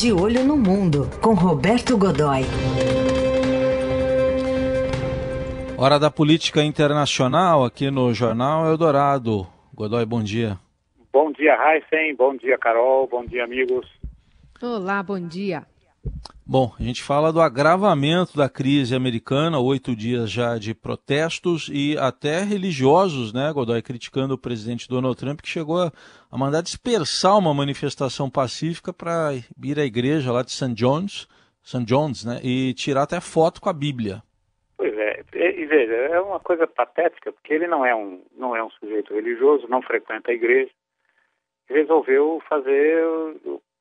De Olho no Mundo, com Roberto Godoy. Hora da política internacional aqui no Jornal Eldorado. Godoy, bom dia. Bom dia, Heisen. Bom dia, Carol. Bom dia, amigos. Olá, bom dia. Bom, a gente fala do agravamento da crise americana, oito dias já de protestos e até religiosos, né, Godoy, criticando o presidente Donald Trump, que chegou a, mandar dispersar uma manifestação pacífica para ir à igreja lá de St. John's, St. John's, né, e tirar até foto com a Bíblia. Pois é, e veja, é uma coisa patética, porque ele não é um, não é um sujeito religioso, não frequenta a igreja, resolveu fazer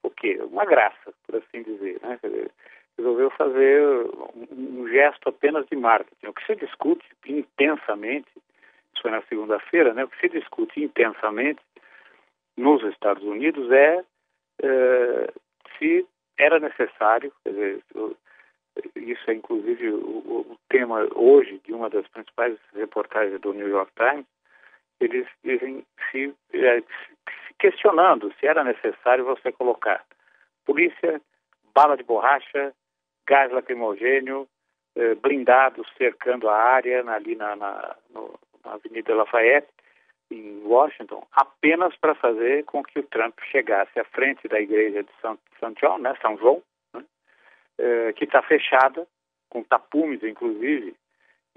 o quê? Uma graça, por assim dizer. Né? resolveu fazer um, gesto apenas de marketing. O que se discute intensamente, isso foi na segunda-feira, né? o que se discute intensamente nos Estados Unidos é, é se era necessário, dizer, isso é inclusive o, o, tema hoje de uma das principais reportagens do New York Times, eles dizem se, é, questionando se era necessário você colocar polícia, bala de borracha, gás lacrimogênio, eh, blindados cercando a área ali na, na, no, na Avenida Lafayette, em Washington, apenas para fazer com que o Trump chegasse à frente da igreja de São, São João, né, São João, né, eh, que está fechada, com tapumes, inclusive,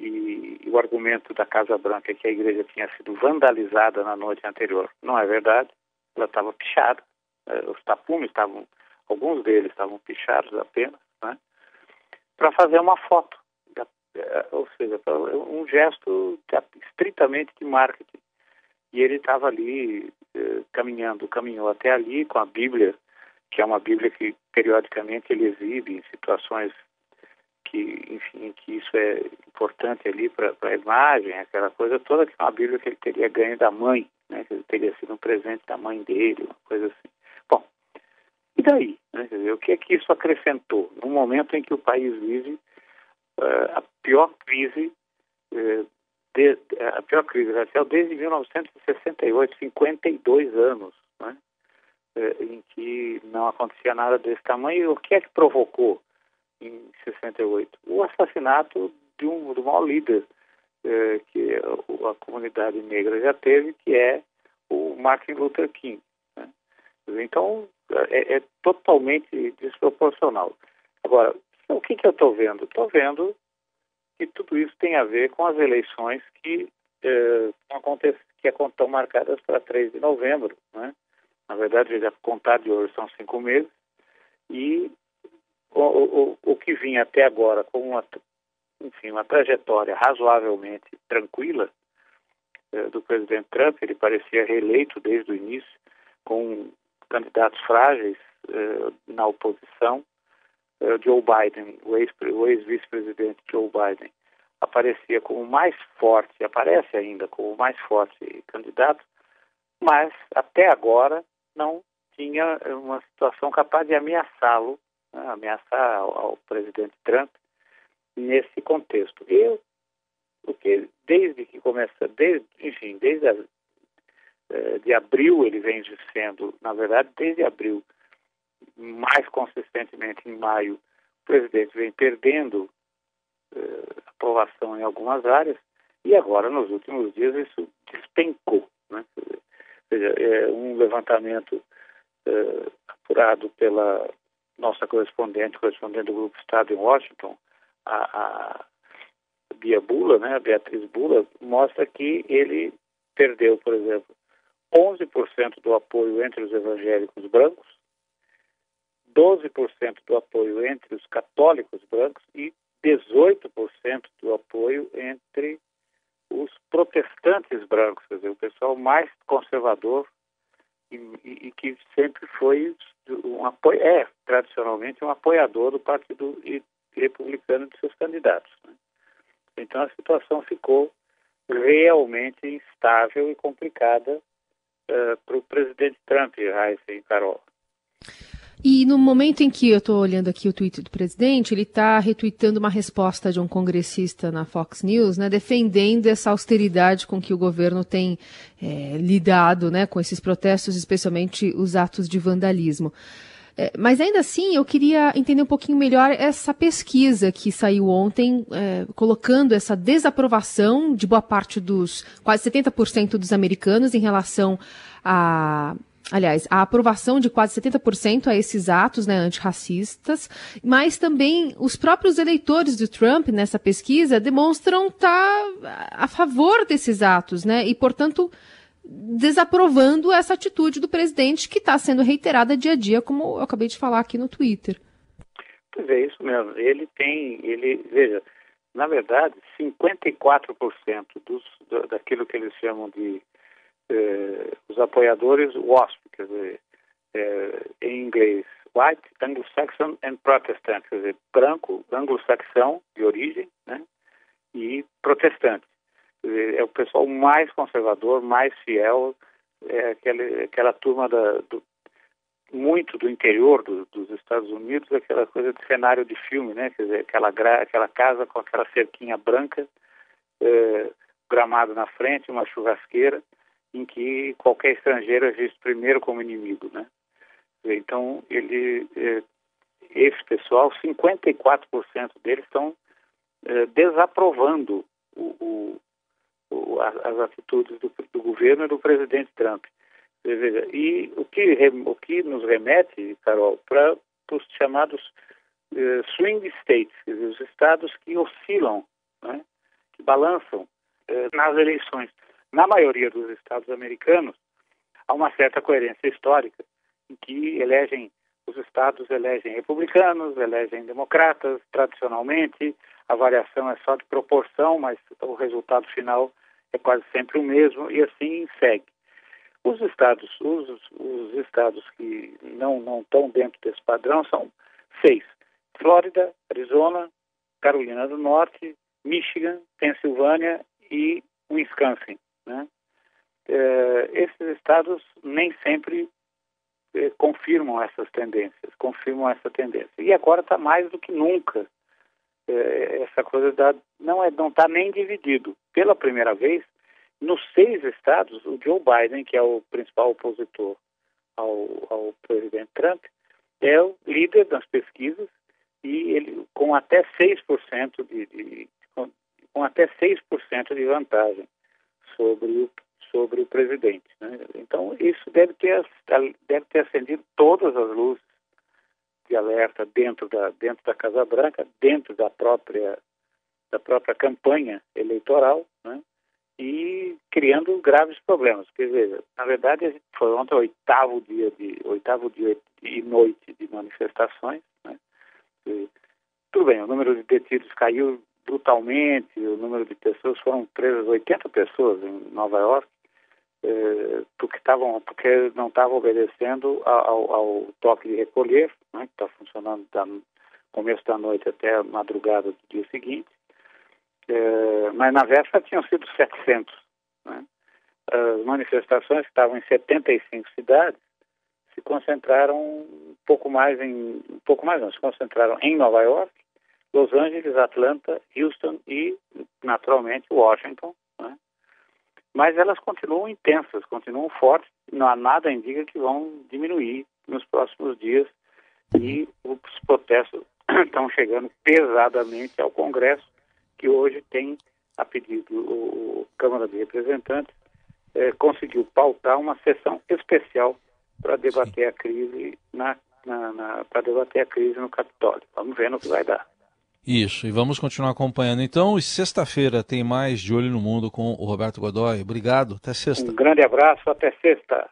e, o argumento da Casa Branca é que a igreja tinha sido vandalizada na noite anterior. Não é verdade ela estava pichada, né? os tapumes estavam, alguns deles estavam pichados apenas, né? para fazer uma foto, é, ou seja, um gesto estritamente de marketing. E ele estava ali caminhando, caminhou até ali com a Bíblia, que é uma Bíblia que periodicamente ele exibe em situações que, enfim, que isso é importante ali para a imagem, aquela coisa toda, que é uma Bíblia que ele teria ganho da mãe, né? Que teria sido um presente da mãe dele, uma coisa assim. Bom, e daí? Né? Dizer, o que é que isso acrescentou? Num momento em que o país vive uh, a pior crise, uh, de, a pior crise racial desde 1968, 52 anos, né? Uh, em que não acontecia nada desse tamanho. E o que é que provocou em 68? O assassinato de um, do maior líder é, que a, comunidade negra já teve, que é o Martin Luther King. Né? Então, é, é, totalmente desproporcional. Agora, o que, que eu estou vendo? Estou vendo que tudo isso tem a ver com as eleições que, é, que estão marcadas para 3 de novembro. Né? Na verdade, já contar de hoje são cinco meses, e o, o, o que vinha até agora com uma enfim, uma trajetória razoavelmente tranquila eh, do presidente Trump. Ele parecia reeleito desde o início, com candidatos frágeis eh, na oposição. Eh, Joe Biden, o ex-vice-presidente Joe Biden, aparecia como mais forte, aparece ainda como mais forte candidato, mas até agora não tinha uma situação capaz de ameaçá-lo, ameaçar ao, ao presidente Trump nesse contexto. Eu, porque desde que começa, desde, enfim, desde a, eh, de abril ele vem sendo, na verdade, desde abril, mais consistentemente em maio, o presidente vem perdendo uh, aprovação em algumas áreas e agora, nos últimos dias, isso despencou. Né? Ou seja, é um levantamento uh, apurado pela nossa correspondente, correspondente do Grupo Estado em Washington, a, a Bia Bula, né, a Beatriz Bula, mostra que ele perdeu, por exemplo, 11% do apoio entre os evangélicos brancos, 12% do apoio entre os católicos brancos e 18% do apoio entre os protestantes brancos, quer dizer, o pessoal mais conservador e, e, e que sempre foi um apoio, é tradicionalmente um apoiador do partido republicano de seus candidatos. Né? Então a situação ficou realmente instável e complicada uh, para o presidente Trump, Raíssa e Carol. E no momento em que eu estou olhando aqui o tweet do presidente, ele está retweetando uma resposta de um congressista na Fox News, né, defendendo essa austeridade com que o governo tem é, lidado né, com esses protestos, especialmente os atos de vandalismo. É, mas ainda assim, eu queria entender um pouquinho melhor essa pesquisa que saiu ontem, é, colocando essa desaprovação de boa parte dos quase 70% dos americanos em relação a aliás, a aprovação de quase 70% a esses atos né, antirracistas, mas também os próprios eleitores de Trump nessa pesquisa demonstram estar a favor desses atos, né? E, portanto, desaprovando essa atitude do presidente que está sendo reiterada dia a dia, como eu acabei de falar aqui no Twitter. Pois é, isso mesmo. Ele tem, ele, veja, na verdade, 54% dos, daquilo que eles chamam de eh, os apoiadores WASP, quer dizer, eh, em inglês, White, Anglo-Saxon and Protestant, quer dizer, branco, anglo-saxão de origem, né, e protestante. Dizer, é o pessoal mais conservador, mais fiel, é aquele, aquela turma da, do, muito do interior do, dos Estados Unidos, aquela coisa de cenário de filme, né? Quer dizer, aquela, aquela casa com aquela cerquinha branca, eh, gramado na frente, uma churrasqueira, em que qualquer estrangeiro é visto primeiro como inimigo, né? Então, ele, eh, esse pessoal, 54% deles estão eh, desaprovando o, o, as atitudes do, do, governo e do presidente Trump. E o que, o que nos remete, Carol, para os chamados eh, swing states, os estados que oscilam, né, que balançam nas eleições na maioria dos estados americanos, há uma certa coerência histórica, em que elegem, os estados elegem republicanos, elegem democratas, tradicionalmente, a variação é só de proporção, mas o resultado final é quase sempre o mesmo, e assim segue. Os estados, os, os estados que não, não estão dentro desse padrão são seis. Flórida, Arizona, Carolina do Norte, Michigan, Pensilvânia e Wisconsin. Né? É, esses estados nem sempre é, confirmam essas tendências, confirmam essa tendência. E agora está mais do que nunca é, essa coisa da não é não está nem dividido. Pela primeira vez, nos seis estados, o Joe Biden, que é o principal opositor ao, ao presidente Trump, é o líder das pesquisas e ele com até 6% de, de com, com até 6% de vantagem sobre o, sobre o presidente. Né? Então, isso deve ter, deve ter acendido todas as luzes de alerta dentro da, dentro da Casa Branca, dentro da própria, da própria campanha eleitoral, né? e criando graves problemas. Quer dizer, na verdade, foi ontem o oitavo dia de oitavo dia e noite de manifestações. Né? E, tudo bem, o número de detidos caiu brutalmente, o número de pessoas foram presas 80 pessoas em Nova York, eh, porque, tavam, porque não estavam obedecendo ao, ao, toque de recolher, né, que está funcionando da começo da noite até a madrugada do dia seguinte, eh, mas na véspera tinham sido 700. Né? As manifestações que estavam em 75 cidades se concentraram um pouco mais em um pouco mais não, se concentraram em Nova York Los Angeles, Atlanta, Houston e, naturalmente, Washington. Né? Mas elas continuam intensas, continuam fortes, não há nada indica que vão diminuir nos próximos dias e os protestos estão chegando pesadamente ao Congresso, que hoje tem, a pedido o Câmara de Representantes, eh, conseguiu pautar uma sessão especial para debater Sim. a crise na, na, na para debater a crise no Capitólio. Vamos ver no que vai dar. Isso, e vamos continuar acompanhando. Então, sexta-feira tem mais De Olho no Mundo com o Roberto Godoy. Obrigado, até sexta. Um grande abraço, até sexta.